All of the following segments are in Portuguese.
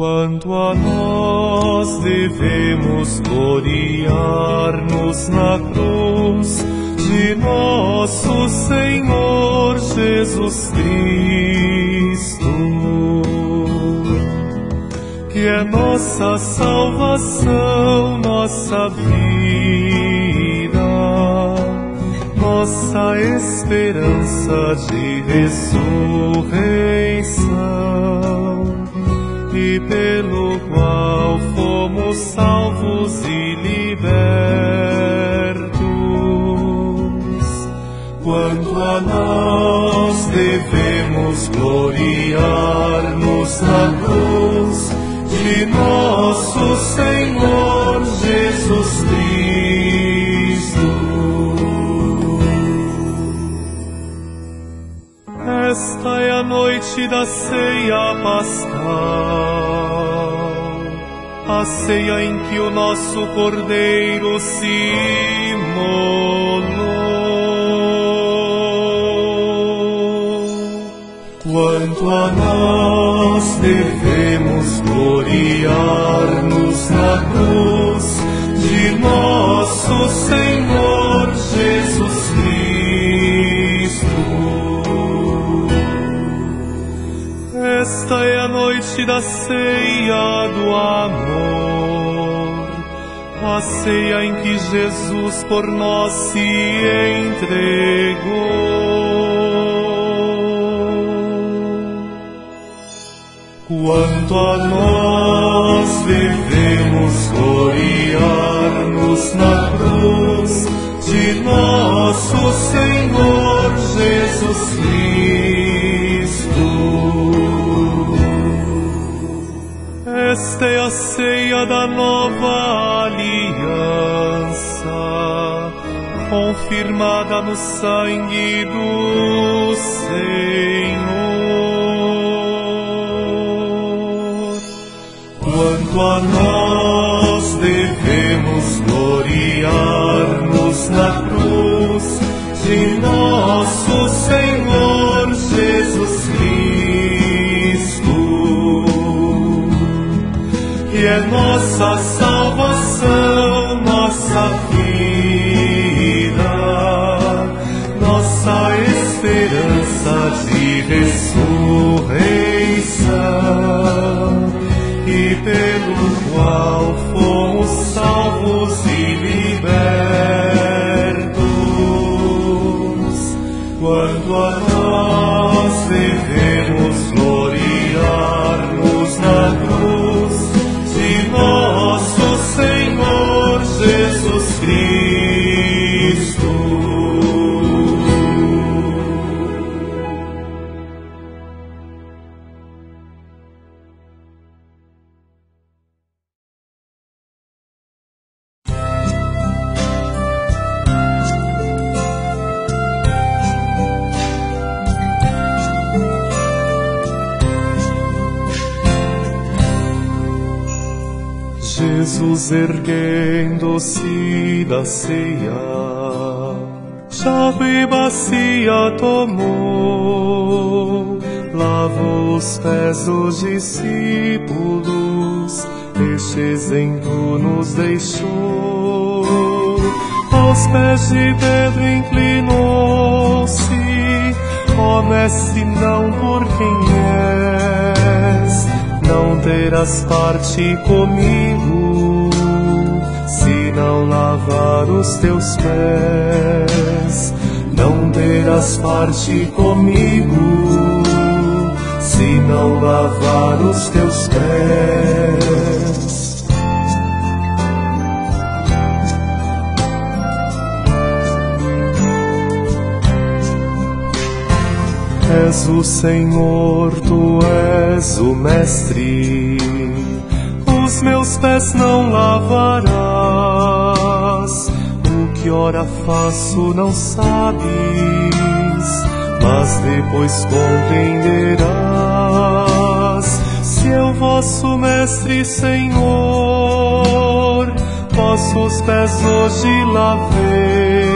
Quanto a nós devemos gloriar-nos na cruz de nosso Senhor Jesus Cristo, que é nossa salvação, nossa vida, nossa esperança de ressurreição e pelo qual fomos salvos e libertos. Quanto a nós devemos gloriar-nos na cruz de nosso Senhor Jesus Cristo. Esta é a noite da ceia pascal, a ceia em que o nosso Cordeiro se. Quanto a nós devemos gloriar-nos na cruz de nosso Senhor Jesus Cristo. Esta é da ceia do amor, a ceia em que Jesus por nós se entregou. Quanto a nós devemos gloriar-nos na cruz de nosso Senhor Esta é a ceia da nova aliança, confirmada no sangue do Senhor. Quanto a nós devemos gloriar-nos na cruz de nosso Senhor nossa salvação, nossa vida, nossa esperança de ressurreição. E pelo qual fomos salvos tomou, lavou os pés dos discípulos, este exemplo nos deixou. Aos pés de Pedro inclinou-se, ó mestre, não por quem és, não terás parte comigo, se não lavar os teus pés. Não terás parte comigo, se não lavar os teus pés. És o Senhor, tu és o Mestre. Os meus pés não lavarás. Que ora faço não sabes, mas depois compreenderás. Se eu vosso Mestre, Senhor, vossos pés hoje lavei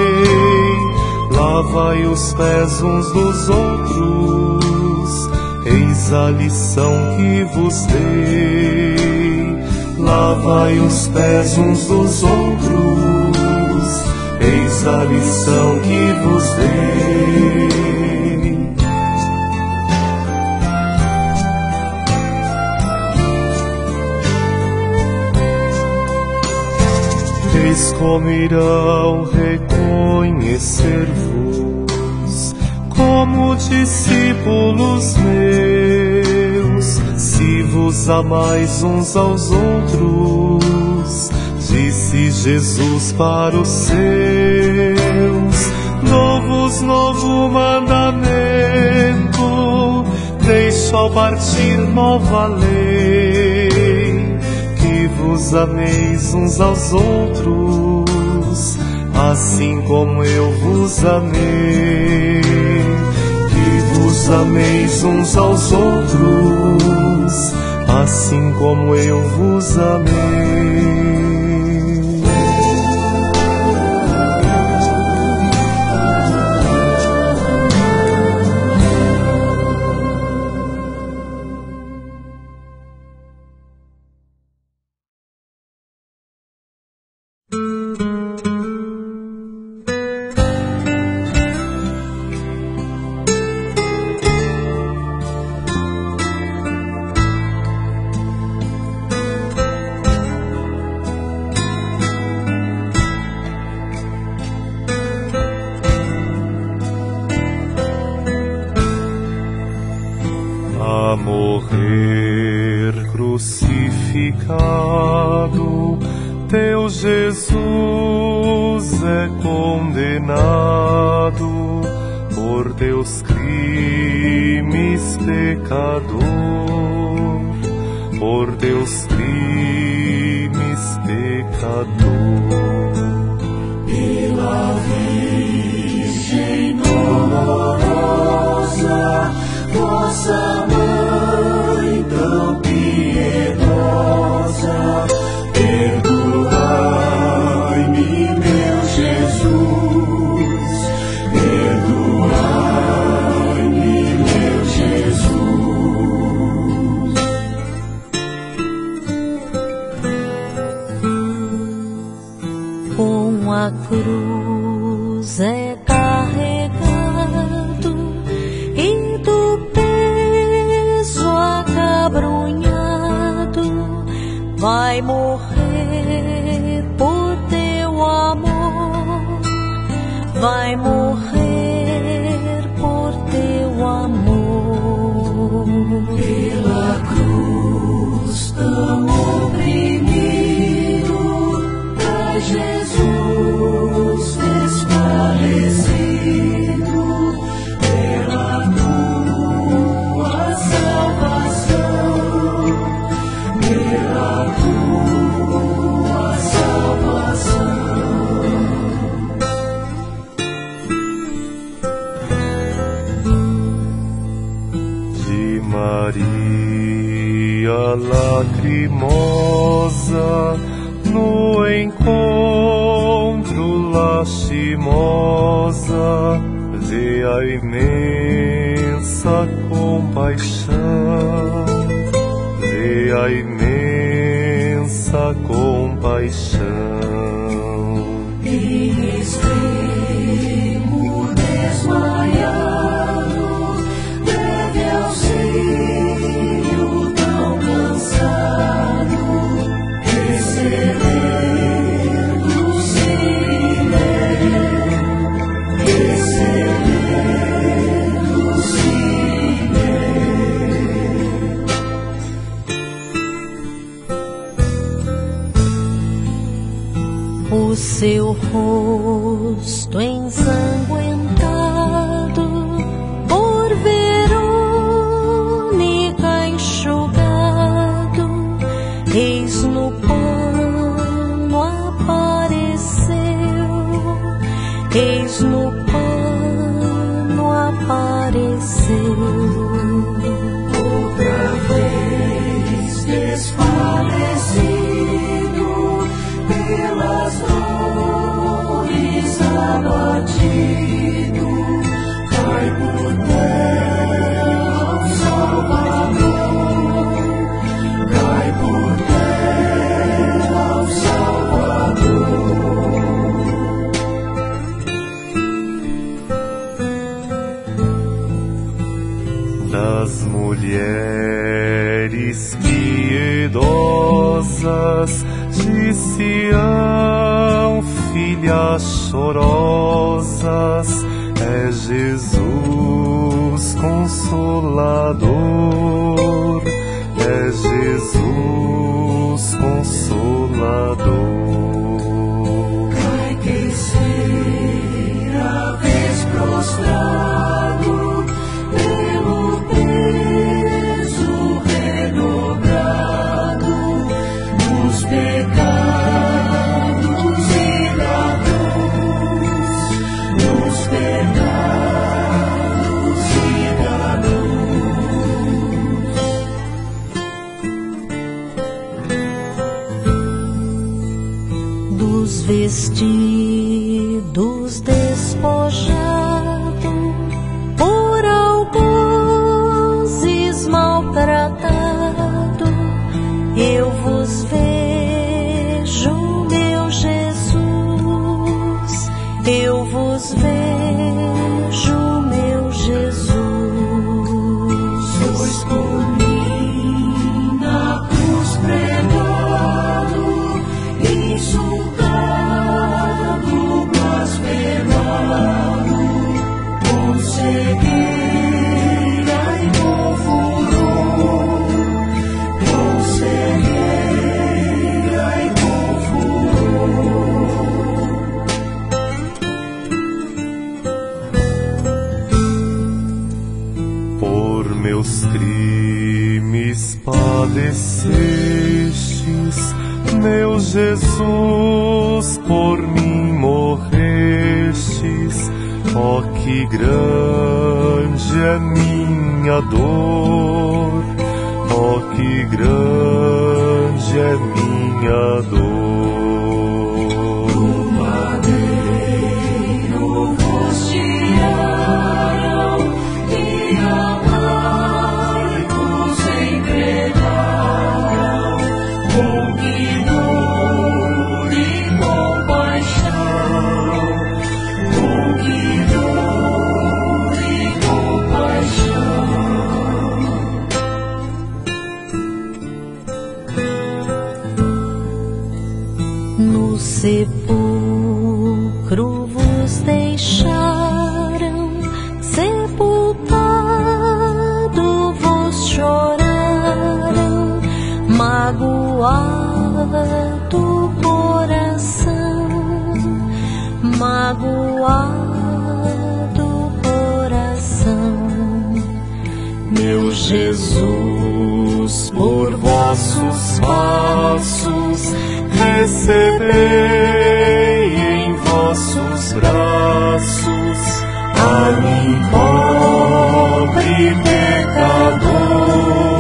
lavai os pés uns dos outros, eis a lição que vos dei. Lavai os pés uns dos outros, eis a lição que vos dei. Eis como irão reconhecer-vos como discípulos meus, se vos amais uns aos outros, disse Jesus para os seus. Dou-vos novo mandamento, deixo ao partir nova lei, que vos ameis uns aos outros, assim como eu vos amei vos ameis uns aos outros, assim como eu vos amei. You. Dores cinzas de Sião, filhas chorosas, é Jesus Consolador, é Jesus Consolador. descestes, meu Jesus, por mim morrestes. Oh, que grande é minha dor, oh, que grande é minha dor. Jesus, por vossos passos, recebei em vossos braços a mim, pobre pecador.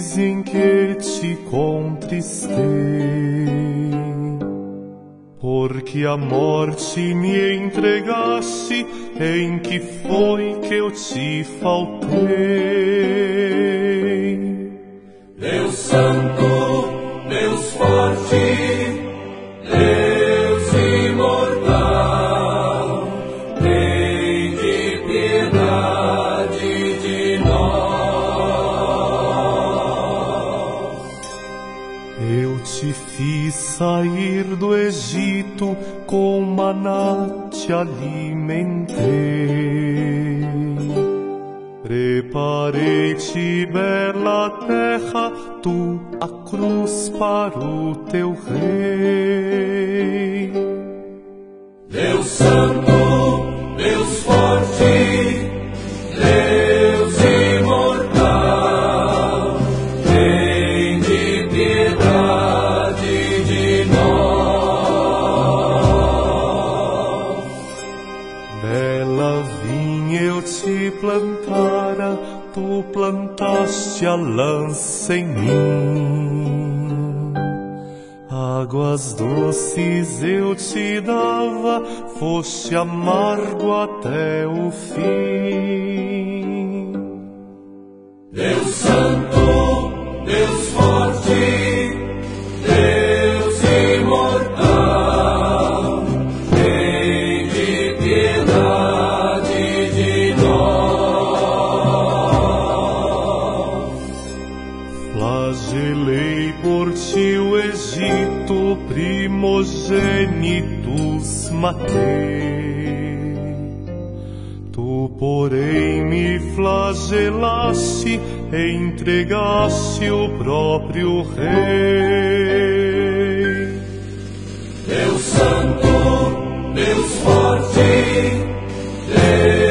Dizem que te contristei. Porque a morte me entregaste, em que foi que eu te faltei? Deus Santo, Deus forte, Deus sair do Egito, com maná te alimentei. Preparei-te bela terra, tu a cruz para o teu rei. Deus Santo, Deus forte, Deus tu plantaste a lança em mim. Águas doces eu te dava, foste amargo até o fim. Deus Santo, Deus forte, Deus primogênitos matei. Tu, porém, me flagelaste, entregaste o próprio Rei. Deus Santo, Deus forte, Deus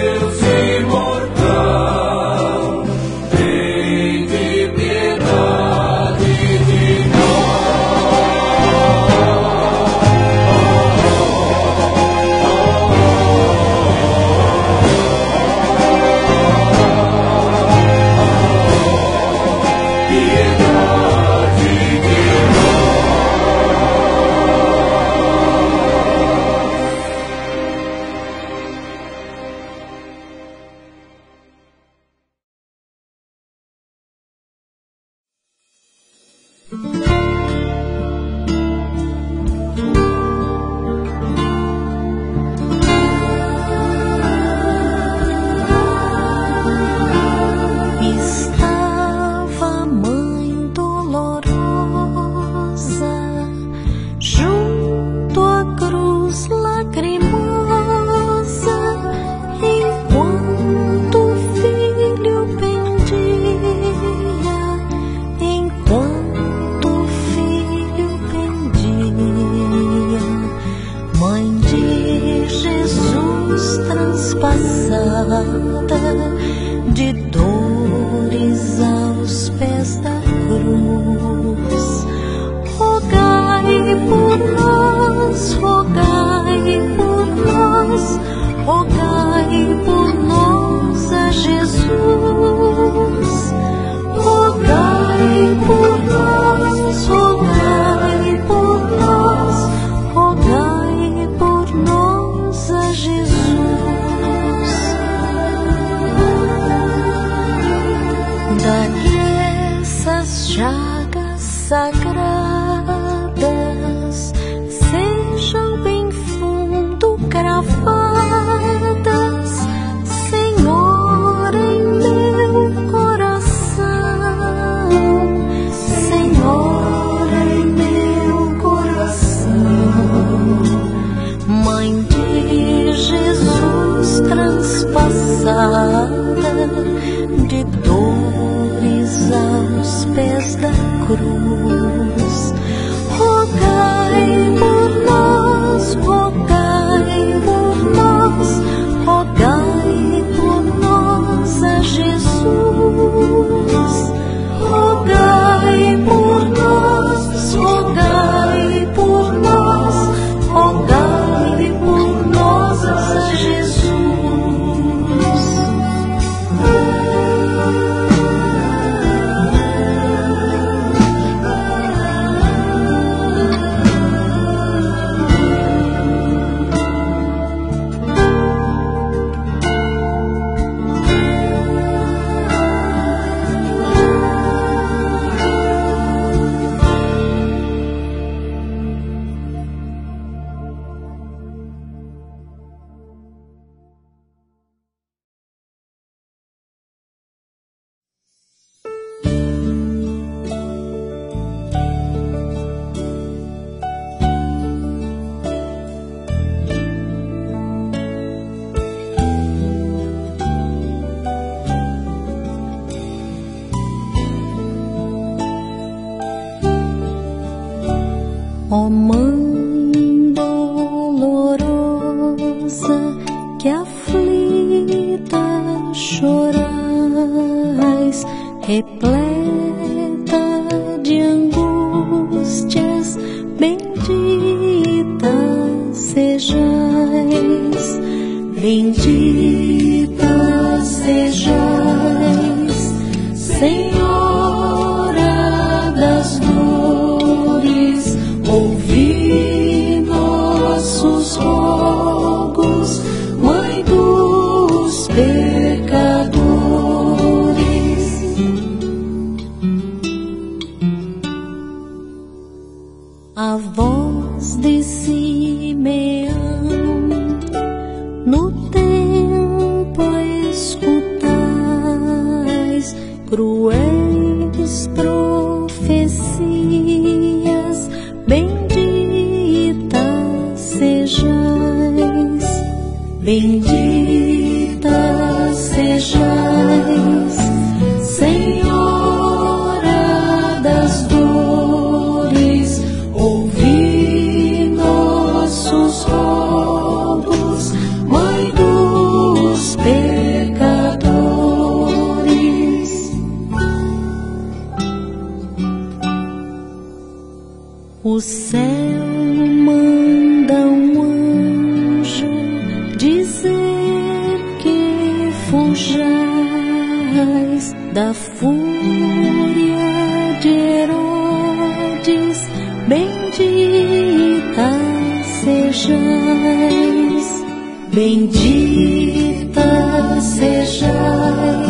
我们。Bendita sejais,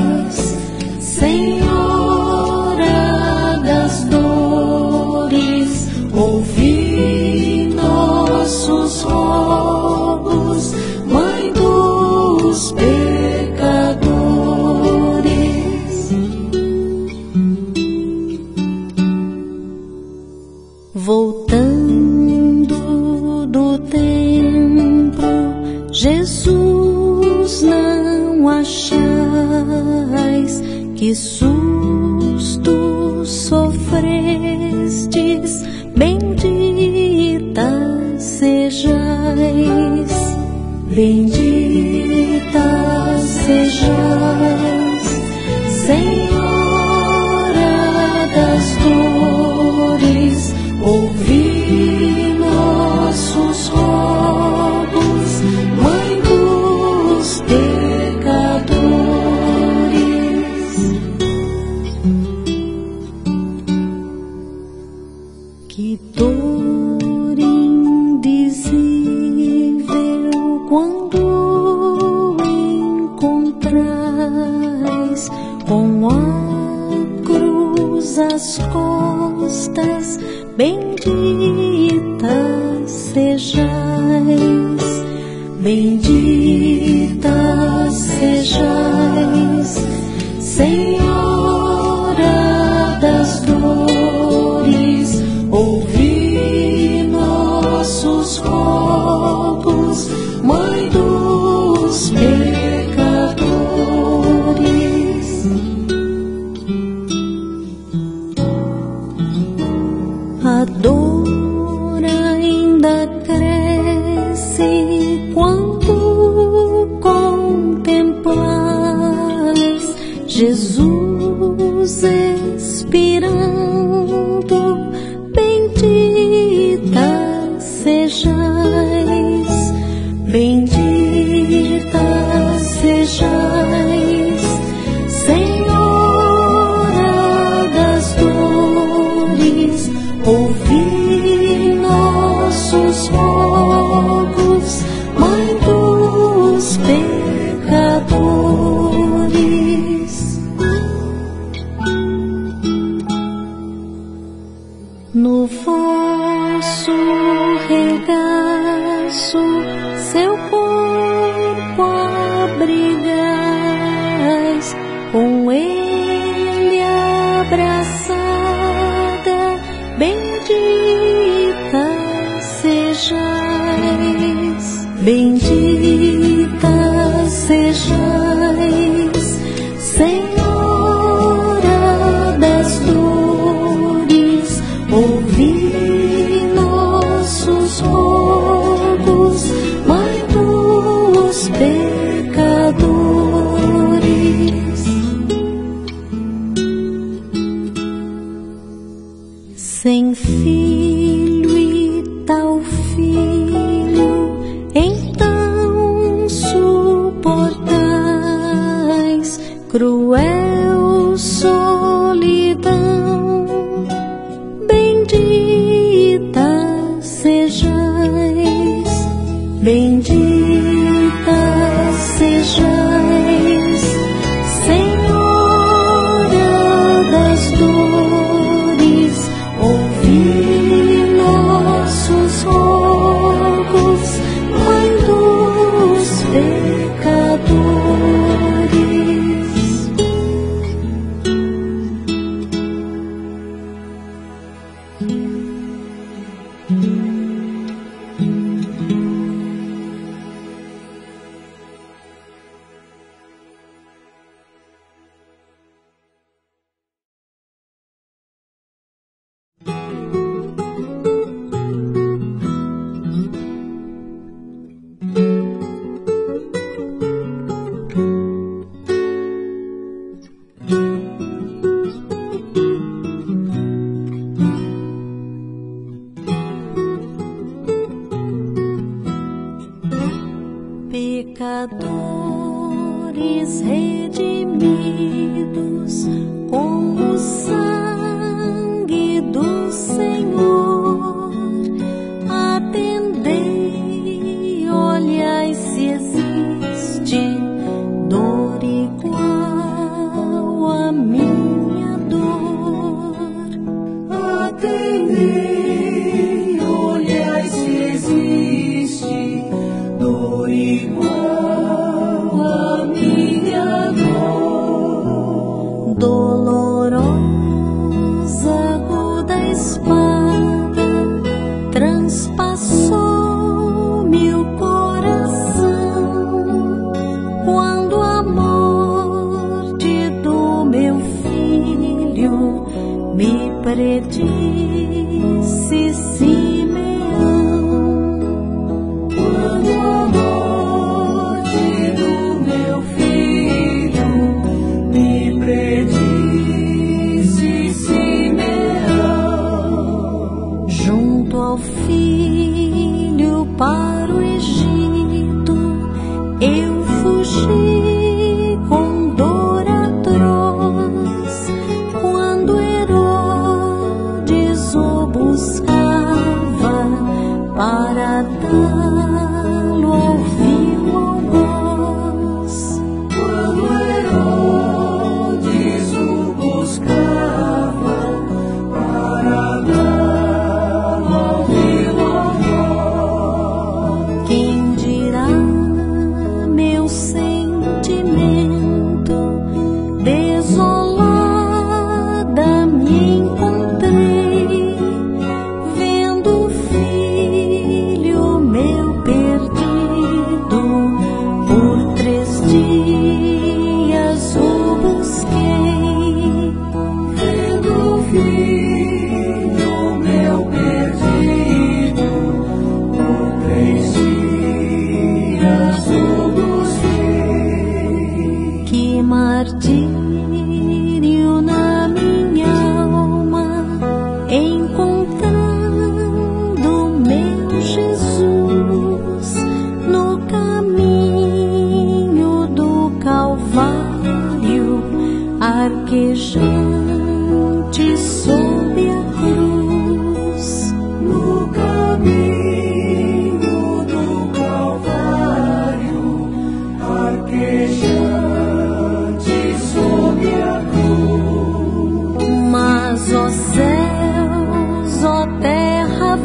filho, meu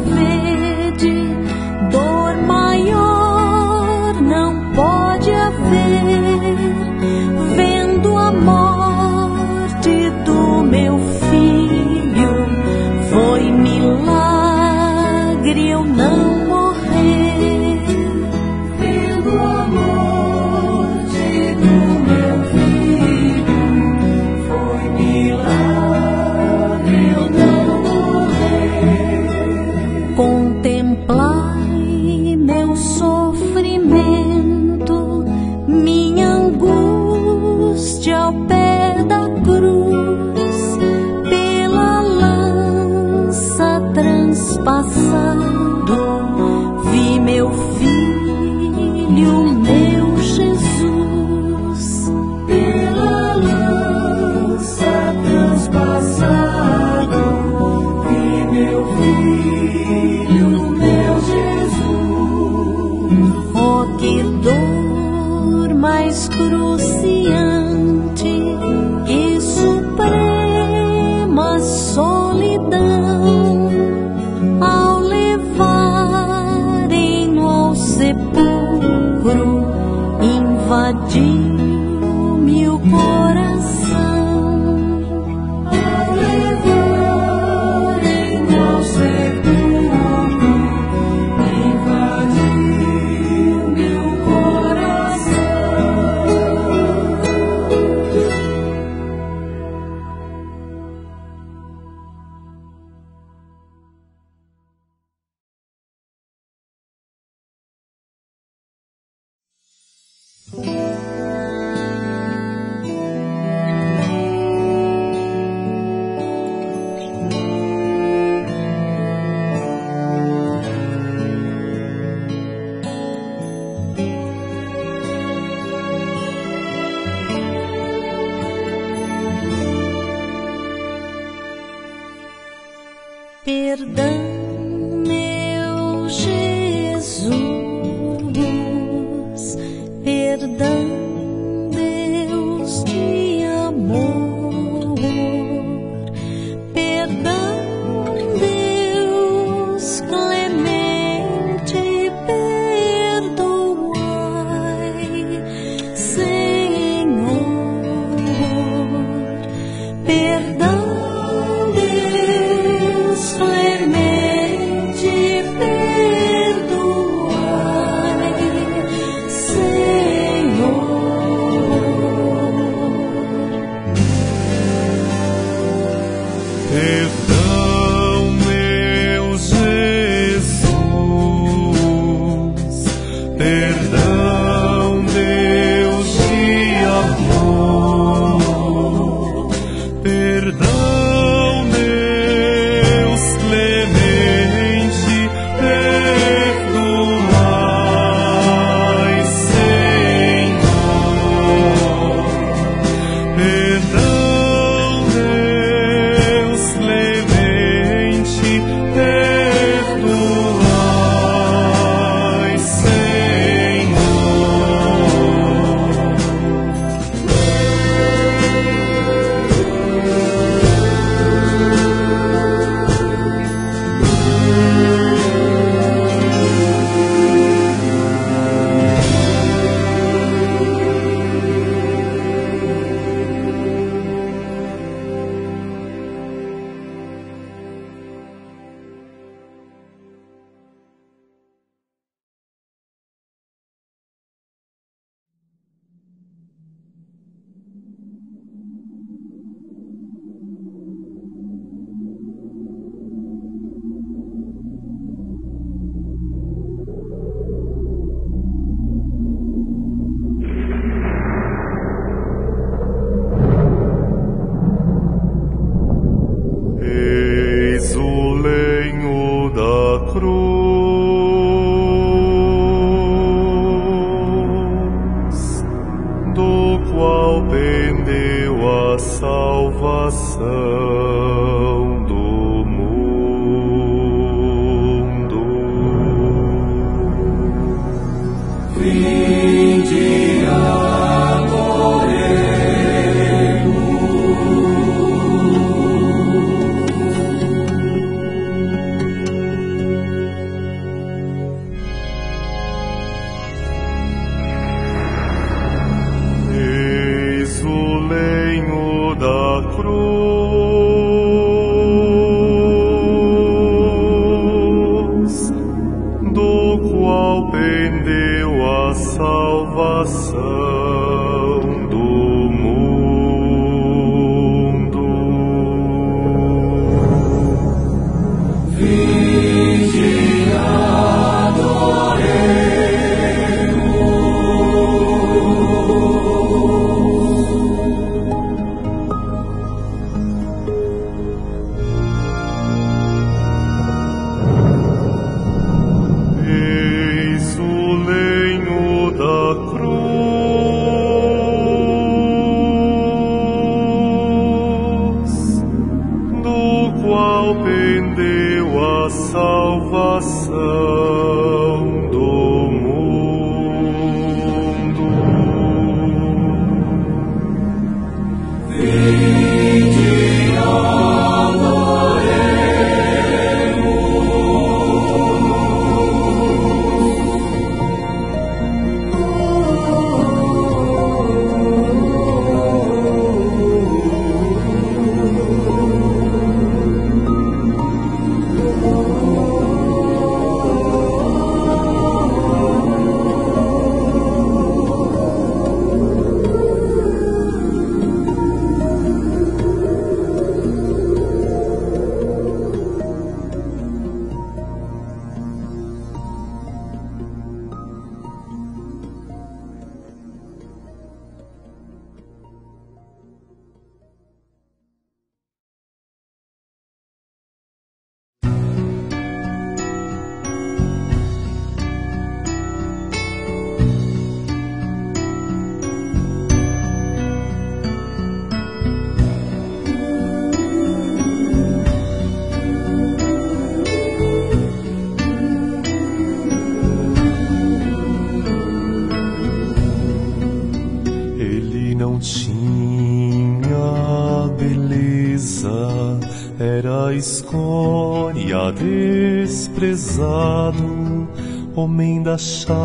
Jesus.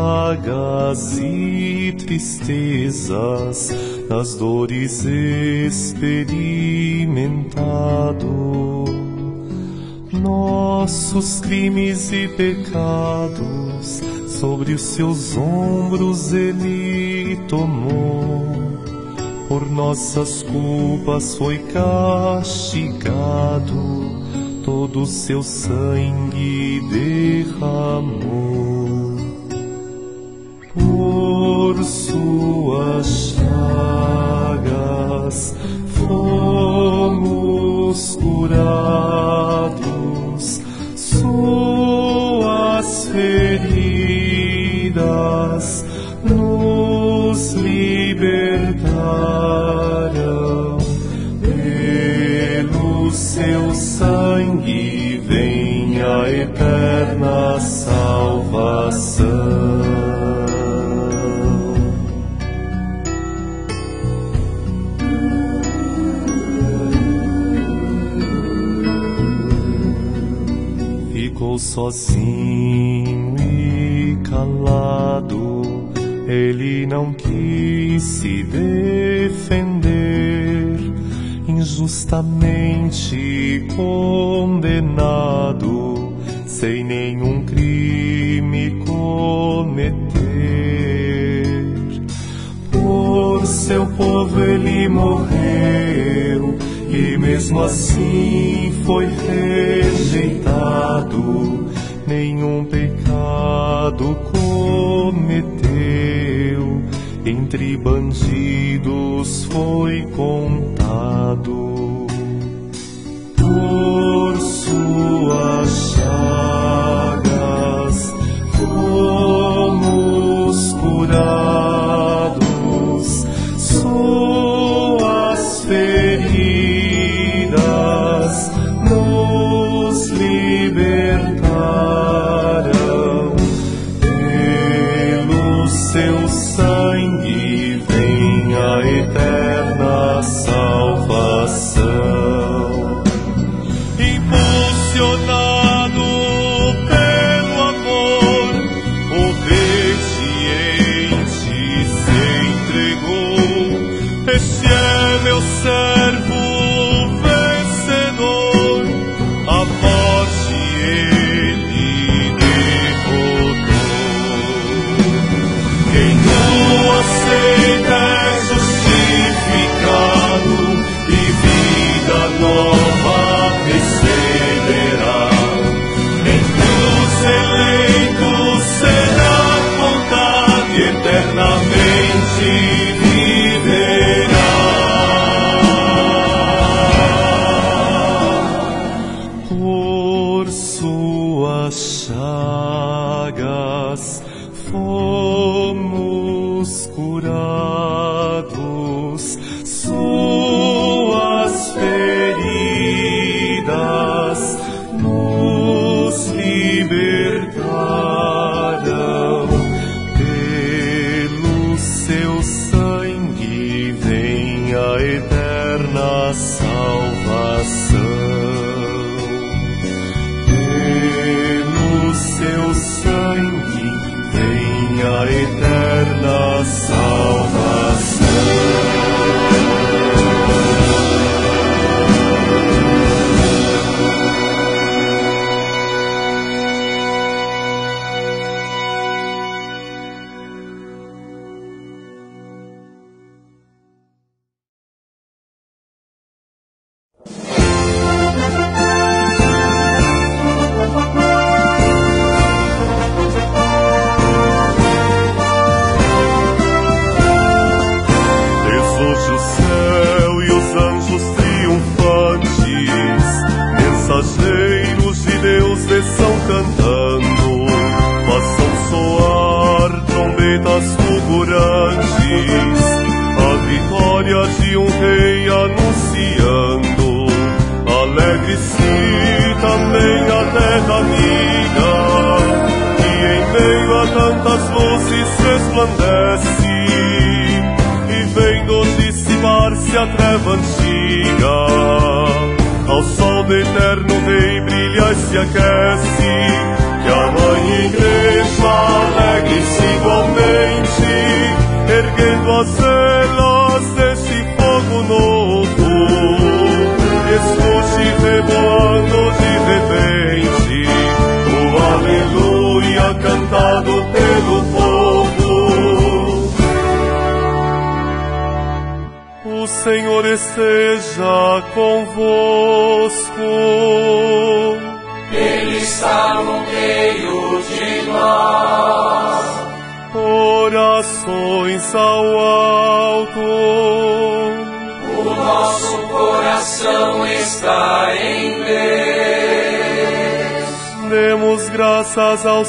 Chagas e tristezas, nas dores experimentado. Nossos crimes e pecados sobre os seus ombros ele tomou por nossas culpas foi castigado, todo seu sangue derramou. Suas chagas fomos curados, sozinho e calado ele não quis se defender, injustamente condenado, sem nenhum crime cometer. Por seu povo ele morreu, e mesmo assim foi rejeitado, nenhum pecado cometeu entre bandidos foi contado. Por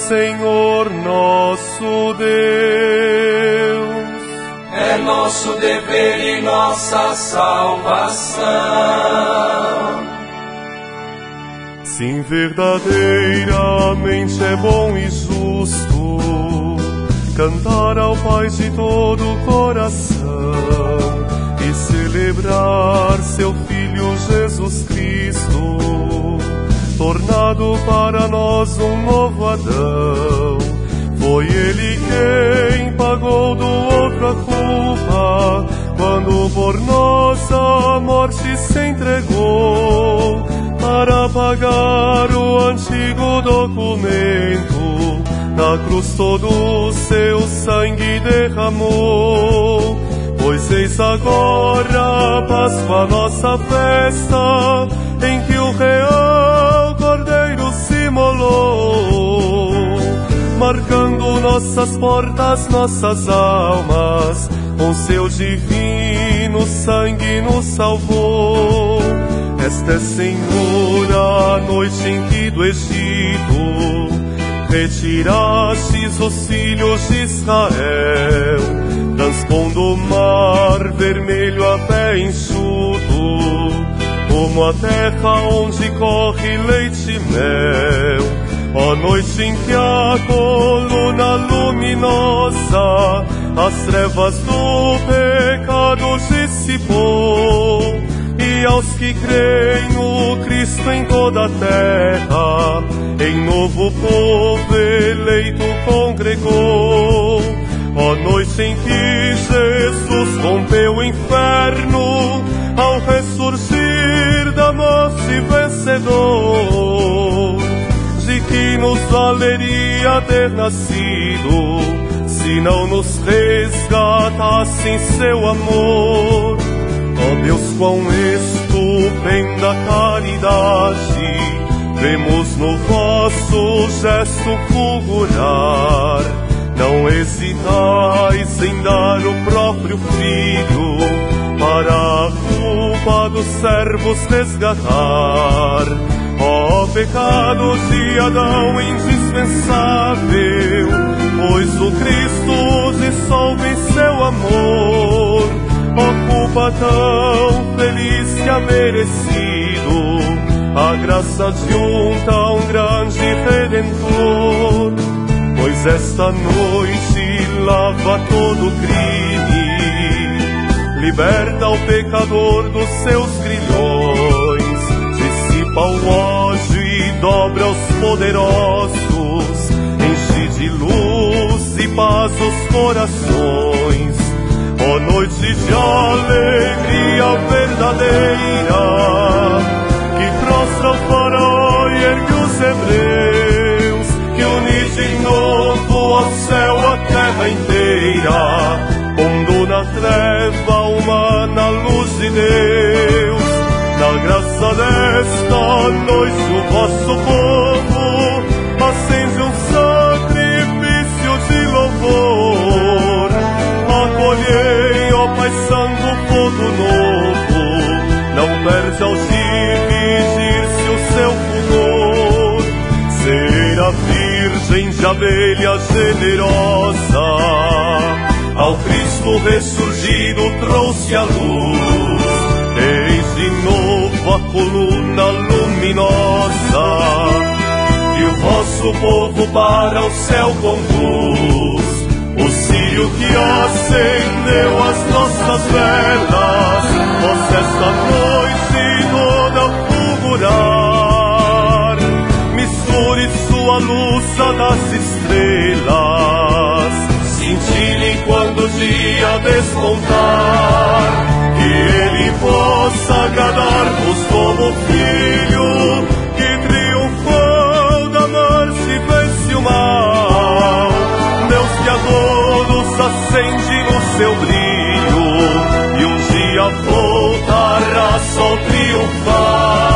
Senhor nosso Deus. É nosso dever e nossa salvação. Sim, verdadeiramente é bom e justo cantar ao Pai de todo o coração e celebrar seu Filho Jesus Cristo, tornado para nós um novo Adão. Foi Ele quem pagou do outro a culpa, quando por nossa morte se entregou para pagar o antigo documento. Na cruz todo o seu sangue derramou. Pois eis agora a Páscoa, nossa festa, em que o real marcando nossas portas, nossas almas, com seu divino sangue nos salvou. Esta é, Senhor, a noite em que do Egito retirastes os filhos de Israel, transpondo o mar vermelho a pé enxuto, como a terra onde corre leite e mel. Ó noite em que a coluna luminosa as trevas do pecado dissipou, e aos que creem no Cristo em toda a terra, em novo povo eleito congregou. Ó noite em que Jesus rompeu o inferno, ao ressurgir da morte vencedor, de que nos valeria ter nascido, se não nos resgatasse em seu amor. Ó Deus, quão estupenda caridade, vemos no vosso gesto fulgurar. Não hesitais em dar o próprio filho, para a culpa dos servos resgatar. Ó pecado de Adão indispensável, pois o Cristo dissolve em seu amor. Ó culpa tão feliz que ha merecido a graça de um tão grande redentor. Pois esta noite lava todo crime, liberta o pecador dos seus grilhões, dissipa o ódio e dobra os poderosos, enche de luz e paz os corações. Ó noite de alegria verdadeira, que prostra o faraó e ergue os hebreus, que une de novo ao céu a terra inteira, pondo na treva Deus. Na graça desta noite o vosso povo acende um sacrifício de louvor. Acolhei, ó Pai Santo, fogo novo, não perde ao dividir-se o seu fulgor. Ser a Virgem de abelha generosa, ao Cristo ressurgido trouxe a luz sua coluna luminosa e o vosso povo para o céu conduz. O círio que acendeu as nossas velas, Vós esta noite toda fulgurar. Misture sua luz a das estrelas Dia despontar, que ele possa agradar-vos como filho que triunfou da morte e o mal. Deus que a todos acende no seu brilho e um dia voltará só triunfar.